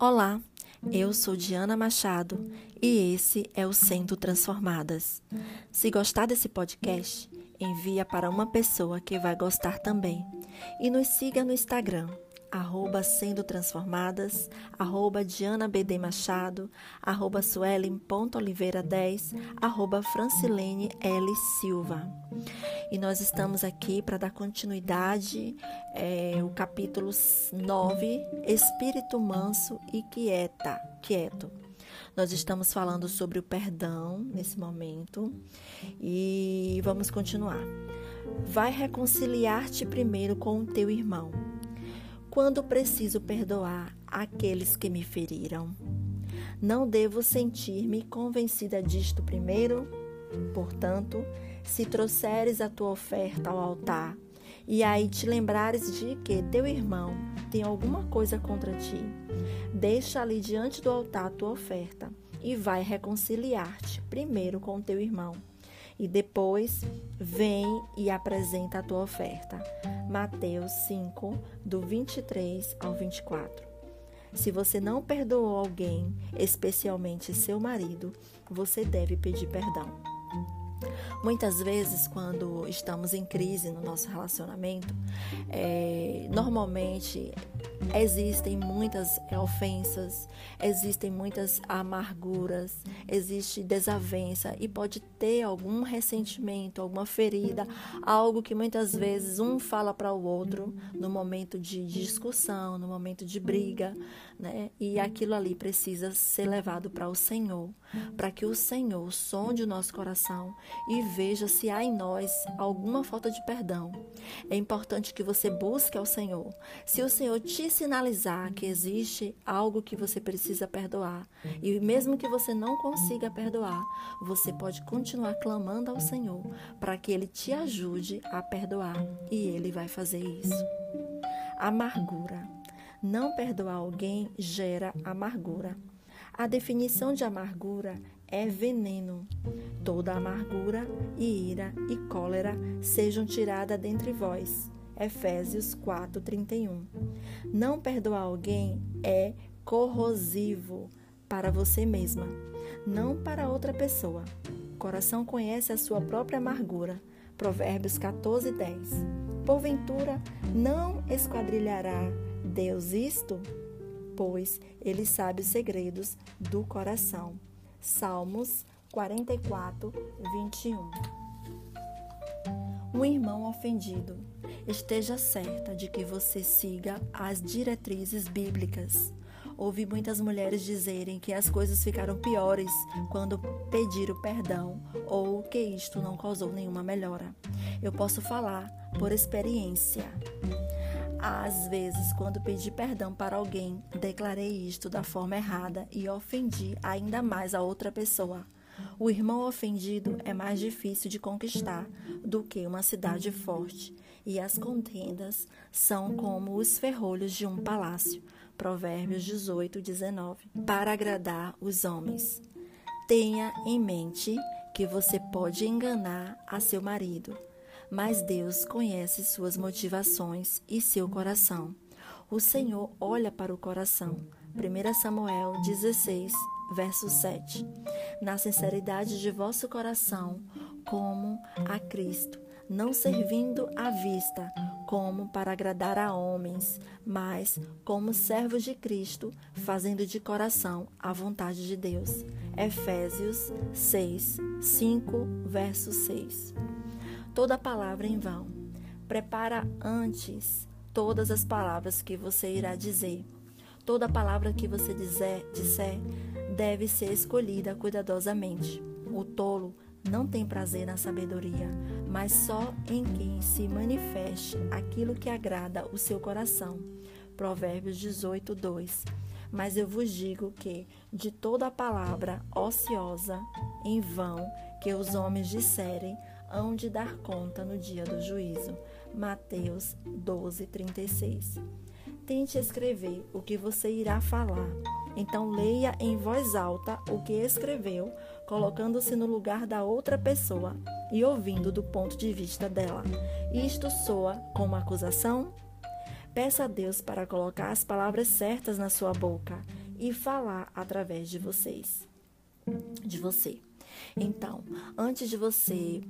Olá, eu sou Diana Machado e esse é o Sendo Transformadas. Se gostar desse podcast, envia para uma pessoa que vai gostar também e nos siga no Instagram arroba sendo transformadas, arroba Diana BD Machado, arroba Suelen.oliveira 10, arroba Francilene L. Silva. E nós estamos aqui para dar continuidade é, o capítulo 9, Espírito Manso e Quieta, Quieto. Nós estamos falando sobre o perdão nesse momento e vamos continuar. Vai reconciliar-te primeiro com o teu irmão quando preciso perdoar aqueles que me feriram. Não devo sentir-me convencida disto primeiro? Portanto, se trouxeres a tua oferta ao altar e aí te lembrares de que teu irmão tem alguma coisa contra ti, deixa ali diante do altar a tua oferta e vai reconciliar-te primeiro com teu irmão e depois vem e apresenta a tua oferta. Mateus 5, do 23 ao 24. Se você não perdoou alguém, especialmente seu marido, você deve pedir perdão. Muitas vezes, quando estamos em crise no nosso relacionamento, é, normalmente existem muitas ofensas, existem muitas amarguras, existe desavença e pode ter algum ressentimento, alguma ferida, algo que muitas vezes um fala para o outro no momento de discussão, no momento de briga, né? E aquilo ali precisa ser levado para o Senhor, para que o Senhor sonde o nosso coração e veja se há em nós alguma falta de perdão. É importante que você busque ao Senhor. Se o Senhor te sinalizar que existe algo que você precisa perdoar, e mesmo que você não consiga perdoar, você pode continuar clamando ao Senhor para que ele te ajude a perdoar, e ele vai fazer isso. Amargura. Não perdoar alguém gera amargura. A definição de amargura é veneno. Toda amargura e ira e cólera sejam tiradas dentre vós. Efésios 4:31. Não perdoar alguém é corrosivo para você mesma, não para outra pessoa. O coração conhece a sua própria amargura. Provérbios 14:10. Porventura não esquadrilhará Deus isto? Pois ele sabe os segredos do coração. Salmos 44, 21. Um irmão ofendido. Esteja certa de que você siga as diretrizes bíblicas. Ouvi muitas mulheres dizerem que as coisas ficaram piores quando pediram perdão ou que isto não causou nenhuma melhora. Eu posso falar por experiência. Às vezes, quando pedi perdão para alguém, declarei isto da forma errada e ofendi ainda mais a outra pessoa. O irmão ofendido é mais difícil de conquistar do que uma cidade forte, e as contendas são como os ferrolhos de um palácio. Provérbios 18, 19. Para agradar os homens. Tenha em mente que você pode enganar a seu marido mas Deus conhece suas motivações e seu coração. O Senhor olha para o coração. 1 Samuel 16, verso 7. Na sinceridade de vosso coração, como a Cristo, não servindo à vista, como para agradar a homens, mas como servos de Cristo, fazendo de coração a vontade de Deus. Efésios 6, 5, verso 6 toda palavra em vão. Prepara antes todas as palavras que você irá dizer. Toda palavra que você dizer, disser deve ser escolhida cuidadosamente. O tolo não tem prazer na sabedoria, mas só em quem se manifeste aquilo que agrada o seu coração. Provérbios 18, 2. Mas eu vos digo que, de toda palavra ociosa, em vão, que os homens disserem, hão de dar conta no dia do juízo. Mateus 12, 36. Tente escrever o que você irá falar. Então leia em voz alta o que escreveu, colocando-se no lugar da outra pessoa e ouvindo do ponto de vista dela. Isto soa como acusação? Peça a Deus para colocar as palavras certas na sua boca e falar através de vocês, de você. Então, antes de você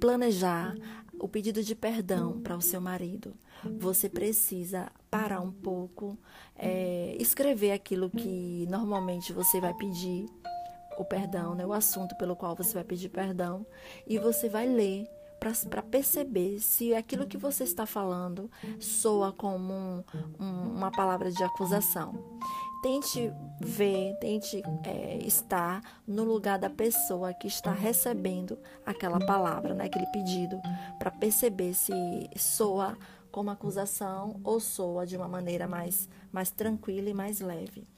planejar o pedido de perdão para o seu marido, você precisa parar um pouco, é, escrever aquilo que normalmente você vai pedir o perdão, né, o assunto pelo qual você vai pedir perdão, e você vai ler para perceber se aquilo que você está falando soa como um, um, uma palavra de acusação. Tente ver, tente é, estar no lugar da pessoa que está recebendo aquela palavra, né, aquele pedido, para perceber se soa como acusação ou soa de uma maneira mais, mais tranquila e mais leve.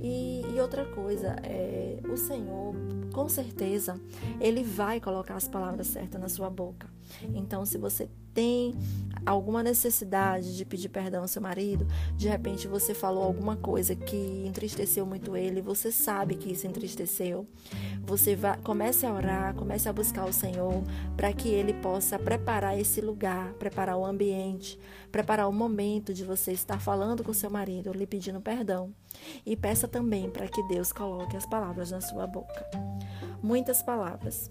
E, e outra coisa, é, o Senhor, com certeza, Ele vai colocar as palavras certas na sua boca. Então, se você tem alguma necessidade de pedir perdão ao seu marido, de repente você falou alguma coisa que entristeceu muito ele, você sabe que isso entristeceu, você vai, comece a orar, comece a buscar o Senhor para que ele possa preparar esse lugar, preparar o ambiente, preparar o momento de você estar falando com seu marido, lhe pedindo perdão. E peça também para que Deus coloque as palavras na sua boca. Muitas palavras.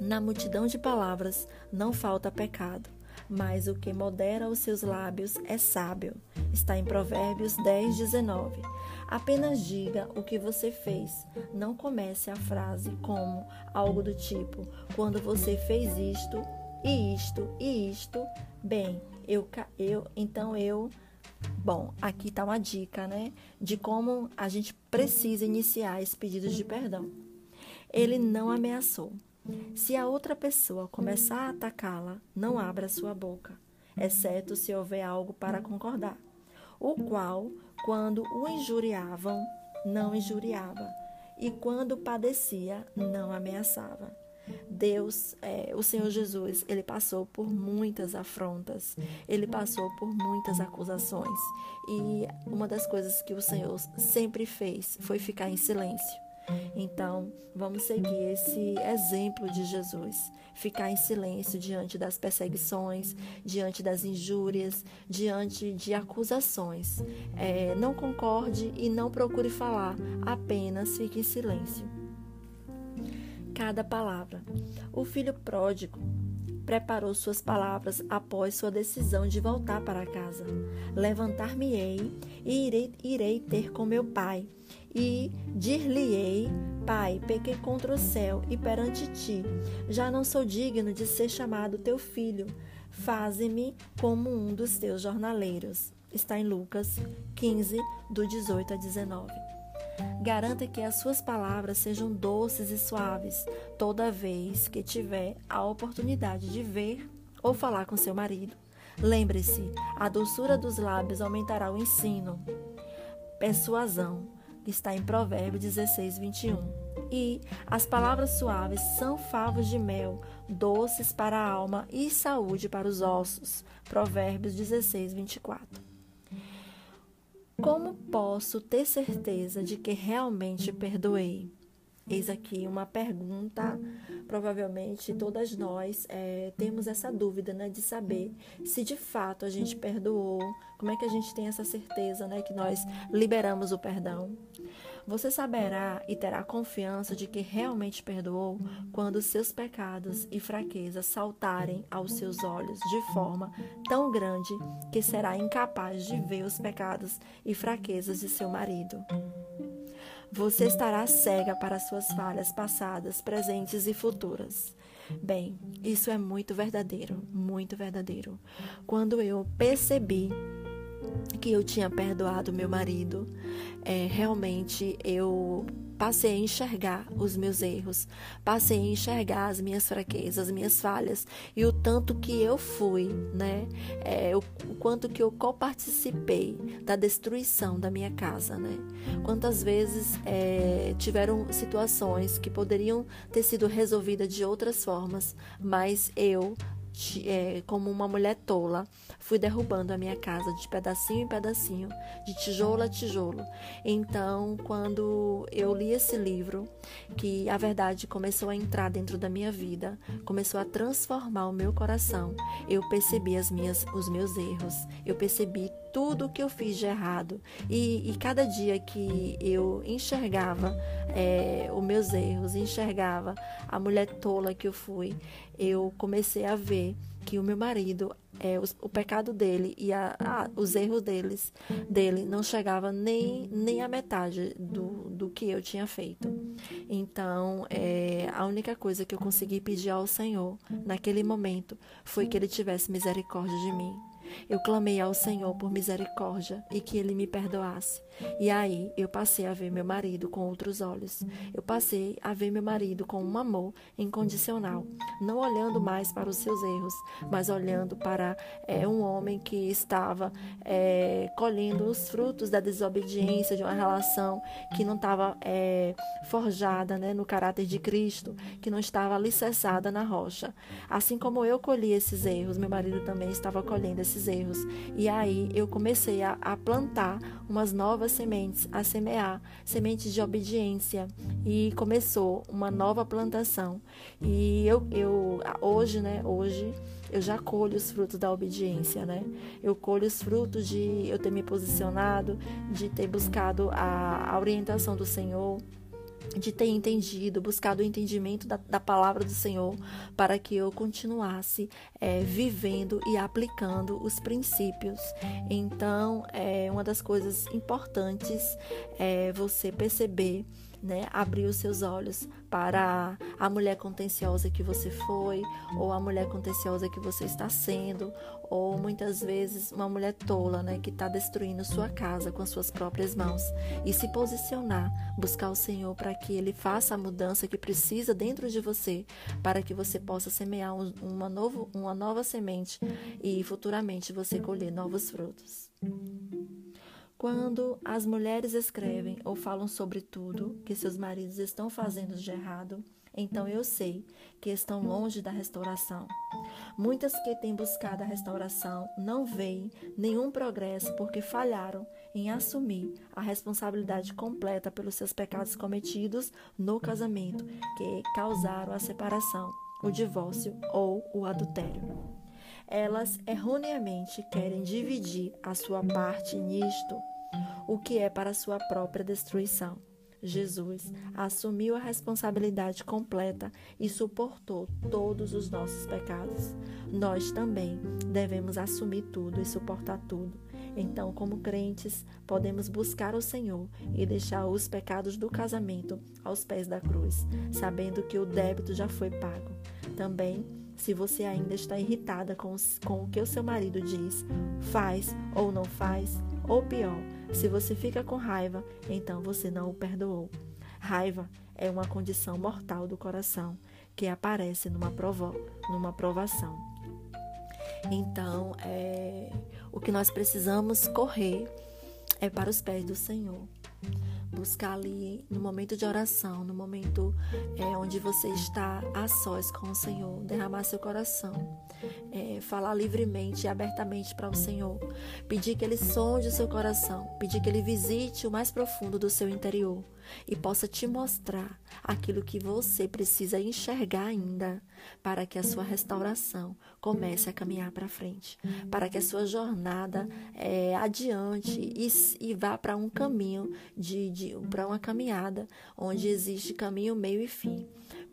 Na multidão de palavras não falta pecado, mas o que modera os seus lábios é sábio. Está em Provérbios 10, 19. Apenas diga o que você fez. Não comece a frase como algo do tipo: quando você fez isto, e isto, e isto, bem, eu, eu então eu. Bom, aqui está uma dica, né? De como a gente precisa iniciar esse pedido de perdão. Ele não ameaçou. Se a outra pessoa começar a atacá-la, não abra sua boca, exceto se houver algo para concordar, o qual, quando o injuriavam, não injuriava, e quando padecia, não ameaçava. Deus, é, o Senhor Jesus, ele passou por muitas afrontas, ele passou por muitas acusações, e uma das coisas que o Senhor sempre fez foi ficar em silêncio. Então, vamos seguir esse exemplo de Jesus. Ficar em silêncio diante das perseguições, diante das injúrias, diante de acusações. É, não concorde e não procure falar, apenas fique em silêncio. Cada palavra. O filho pródigo preparou suas palavras após sua decisão de voltar para casa. Levantar-me-ei e irei, irei ter com meu pai e dir-lhe-ei: Pai, pequei contra o céu e perante ti. Já não sou digno de ser chamado teu filho. Faze-me como um dos teus jornaleiros. Está em Lucas 15, do 18 a 19. Garanta que as suas palavras sejam doces e suaves toda vez que tiver a oportunidade de ver ou falar com seu marido. Lembre-se, a doçura dos lábios aumentará o ensino. Persuasão está em Provérbios 16, 21. E as palavras suaves são favos de mel, doces para a alma e saúde para os ossos. Provérbios 16, 24. Como posso ter certeza de que realmente perdoei? Eis aqui uma pergunta. Provavelmente todas nós é, temos essa dúvida, né, de saber se de fato a gente perdoou. Como é que a gente tem essa certeza, né, que nós liberamos o perdão? Você saberá e terá confiança de que realmente perdoou quando seus pecados e fraquezas saltarem aos seus olhos de forma tão grande que será incapaz de ver os pecados e fraquezas de seu marido. Você estará cega para suas falhas passadas, presentes e futuras. Bem, isso é muito verdadeiro, muito verdadeiro. Quando eu percebi que eu tinha perdoado meu marido, é, realmente eu passei a enxergar os meus erros, passei a enxergar as minhas fraquezas, as minhas falhas e o tanto que eu fui, né? É, o, o quanto que eu coparticipei da destruição da minha casa, né? Quantas vezes é, tiveram situações que poderiam ter sido resolvidas de outras formas, mas eu é, como uma mulher tola, fui derrubando a minha casa de pedacinho em pedacinho, de tijolo a tijolo. Então, quando eu li esse livro, que a verdade começou a entrar dentro da minha vida, começou a transformar o meu coração, eu percebi as minhas, os meus erros, eu percebi tudo que eu fiz de errado. E, e cada dia que eu enxergava é, os meus erros, enxergava a mulher tola que eu fui, eu comecei a ver que o meu marido, é, o, o pecado dele e a, a, os erros deles, dele não chegava nem, nem a metade do, do que eu tinha feito. Então, é, a única coisa que eu consegui pedir ao Senhor naquele momento foi que Ele tivesse misericórdia de mim. Eu clamei ao Senhor por misericórdia e que ele me perdoasse. E aí eu passei a ver meu marido com outros olhos. Eu passei a ver meu marido com um amor incondicional, não olhando mais para os seus erros, mas olhando para é, um homem que estava é, colhendo os frutos da desobediência de uma relação que não estava é, forjada né, no caráter de Cristo, que não estava alicerçada na rocha. Assim como eu colhi esses erros, meu marido também estava colhendo esses erros. E aí eu comecei a, a plantar umas novas sementes a semear, sementes de obediência. E começou uma nova plantação. E eu, eu hoje, né, hoje eu já colho os frutos da obediência, né? Eu colho os frutos de eu ter me posicionado, de ter buscado a, a orientação do Senhor, de ter entendido, buscado o entendimento da, da, palavra do Senhor para que eu continuasse é, vivendo e aplicando os princípios. Então, é uma das coisas importantes é você perceber né, abrir os seus olhos para a mulher contenciosa que você foi, ou a mulher contenciosa que você está sendo, ou muitas vezes uma mulher tola, né, que está destruindo sua casa com as suas próprias mãos, e se posicionar, buscar o Senhor para que Ele faça a mudança que precisa dentro de você, para que você possa semear uma, novo, uma nova semente e futuramente você colher novos frutos. Quando as mulheres escrevem ou falam sobre tudo que seus maridos estão fazendo de errado, então eu sei que estão longe da restauração. Muitas que têm buscado a restauração não veem nenhum progresso porque falharam em assumir a responsabilidade completa pelos seus pecados cometidos no casamento, que causaram a separação, o divórcio ou o adultério elas erroneamente querem dividir a sua parte nisto, o que é para sua própria destruição. Jesus assumiu a responsabilidade completa e suportou todos os nossos pecados. Nós também devemos assumir tudo e suportar tudo. Então, como crentes, podemos buscar o Senhor e deixar os pecados do casamento aos pés da cruz, sabendo que o débito já foi pago. Também se você ainda está irritada com, com o que o seu marido diz, faz ou não faz, ou pior, se você fica com raiva, então você não o perdoou. Raiva é uma condição mortal do coração que aparece numa, provo numa provação. Então, é, o que nós precisamos correr é para os pés do Senhor buscar ali no momento de oração, no momento é, onde você está a sós com o Senhor, derramar seu coração, é, falar livremente e abertamente para o Senhor, pedir que Ele sonde o seu coração, pedir que Ele visite o mais profundo do seu interior e possa te mostrar aquilo que você precisa enxergar ainda para que a sua restauração comece a caminhar para frente, para que a sua jornada é, adiante e, e vá para um caminho de, de para uma caminhada onde existe caminho, meio e fim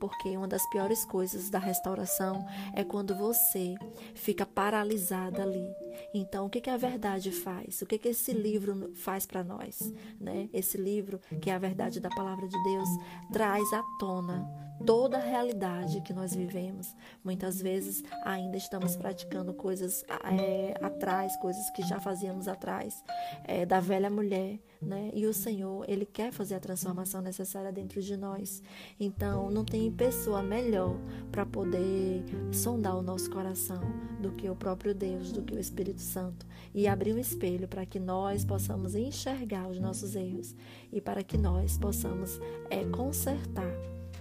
porque uma das piores coisas da restauração é quando você fica paralisada ali. Então, o que, que a verdade faz? O que, que esse livro faz para nós? Né? Esse livro, que é a verdade da palavra de Deus, traz à tona toda a realidade que nós vivemos. Muitas vezes ainda estamos praticando coisas é, atrás, coisas que já fazíamos atrás, é, da velha mulher, né? E o Senhor, Ele quer fazer a transformação necessária dentro de nós. Então, não tem pessoa melhor para poder sondar o nosso coração do que o próprio Deus, do que o Espírito Santo. E abrir um espelho para que nós possamos enxergar os nossos erros e para que nós possamos é, consertar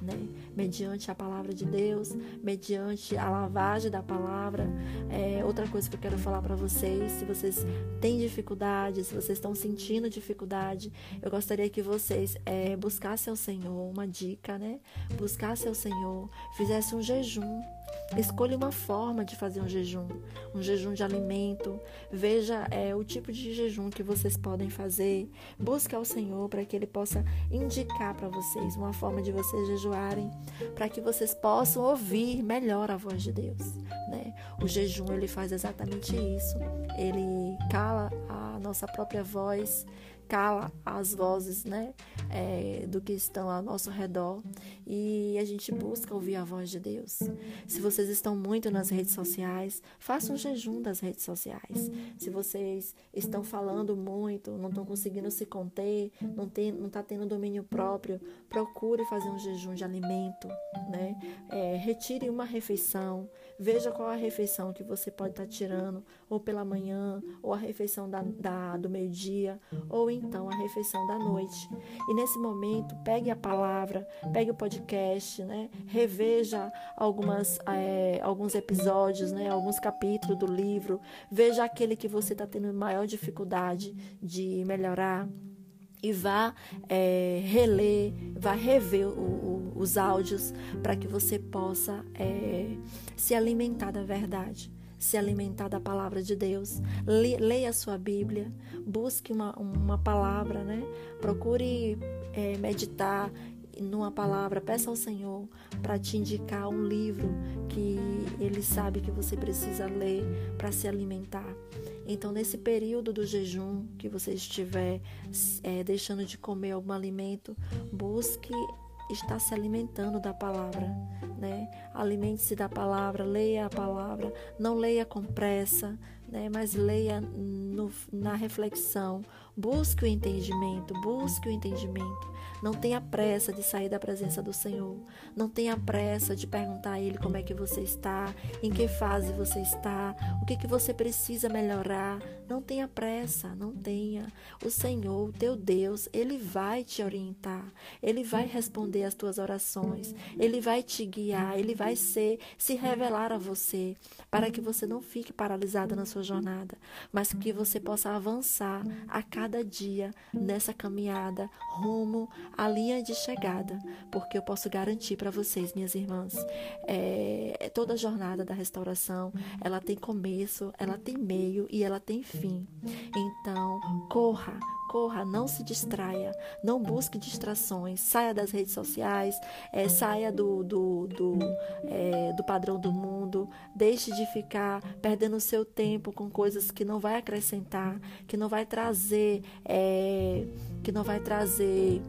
né? Mediante a palavra de Deus, mediante a lavagem da palavra. É, outra coisa que eu quero falar para vocês, se vocês têm dificuldade, se vocês estão sentindo dificuldade, eu gostaria que vocês é, buscassem ao Senhor, uma dica, né? Buscassem ao Senhor, fizessem um jejum Escolha uma forma de fazer um jejum, um jejum de alimento. Veja é, o tipo de jejum que vocês podem fazer. Busque ao Senhor para que Ele possa indicar para vocês uma forma de vocês jejuarem, para que vocês possam ouvir melhor a voz de Deus. Né? O jejum ele faz exatamente isso. Ele cala a nossa própria voz cala as vozes né, é, do que estão ao nosso redor e a gente busca ouvir a voz de Deus. Se vocês estão muito nas redes sociais, façam um jejum das redes sociais. Se vocês estão falando muito, não estão conseguindo se conter, não está não tá tendo domínio próprio, procure fazer um jejum de alimento. Né? É, retire uma refeição, veja qual a refeição que você pode estar tá tirando, ou pela manhã, ou a refeição da, da do meio-dia, ou então a refeição da noite. E nesse momento, pegue a palavra, pegue o podcast, né? reveja algumas, é, alguns episódios, né? alguns capítulos do livro, veja aquele que você está tendo maior dificuldade de melhorar e vá é, reler, vá rever o, o, os áudios para que você possa é, se alimentar da verdade se alimentar da palavra de Deus. Leia a sua Bíblia, busque uma, uma palavra, né? Procure é, meditar numa palavra, peça ao Senhor para te indicar um livro que Ele sabe que você precisa ler para se alimentar. Então, nesse período do jejum que você estiver é, deixando de comer algum alimento, busque está se alimentando da palavra, né? Alimente-se da palavra, leia a palavra, não leia com pressa, né? Mas leia no, na reflexão, busque o entendimento, busque o entendimento. Não tenha pressa de sair da presença do Senhor. Não tenha pressa de perguntar a Ele como é que você está, em que fase você está, o que, que você precisa melhorar. Não tenha pressa, não tenha. O Senhor, teu Deus, Ele vai te orientar. Ele vai responder às tuas orações. Ele vai te guiar. Ele vai ser, se revelar a você para que você não fique paralisado na sua jornada, mas que você possa avançar a cada dia nessa caminhada rumo a linha de chegada, porque eu posso garantir para vocês, minhas irmãs, é, toda a jornada da restauração, ela tem começo, ela tem meio e ela tem fim. Então, corra, corra, não se distraia, não busque distrações, saia das redes sociais, é, saia do, do, do, é, do padrão do mundo, deixe de ficar perdendo seu tempo com coisas que não vai acrescentar, que não vai trazer, é, que não vai trazer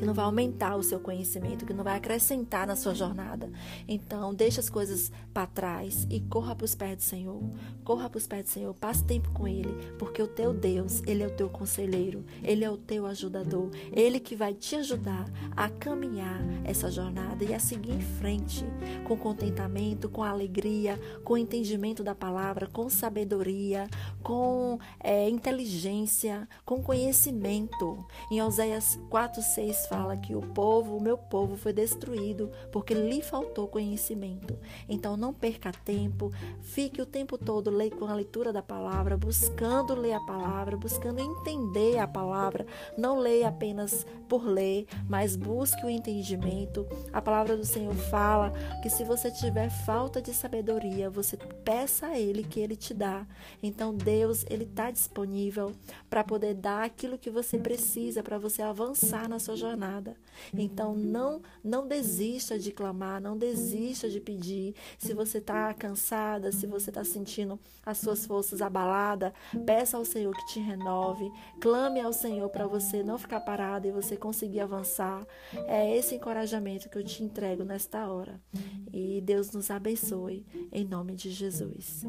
que não vai aumentar o seu conhecimento, que não vai acrescentar na sua jornada. Então, deixe as coisas para trás e corra para os pés do Senhor. Corra para os pés do Senhor, passe tempo com Ele, porque o teu Deus, Ele é o teu conselheiro, Ele é o teu ajudador, Ele que vai te ajudar a caminhar essa jornada e a seguir em frente com contentamento, com alegria, com entendimento da palavra, com sabedoria, com é, inteligência, com conhecimento. Em Oséias 4, 6 fala que o povo, o meu povo, foi destruído porque lhe faltou conhecimento. Então não perca tempo, fique o tempo todo com a leitura da palavra, buscando ler a palavra, buscando entender a palavra. Não leia apenas por ler, mas busque o entendimento. A palavra do Senhor fala que se você tiver falta de sabedoria, você peça a Ele que Ele te dá. Então Deus, Ele está disponível para poder dar aquilo que você precisa para você avançar na sua jornada nada. Então não não desista de clamar, não desista de pedir. Se você está cansada, se você está sentindo as suas forças abaladas, peça ao Senhor que te renove. Clame ao Senhor para você não ficar parada e você conseguir avançar. É esse encorajamento que eu te entrego nesta hora. E Deus nos abençoe em nome de Jesus.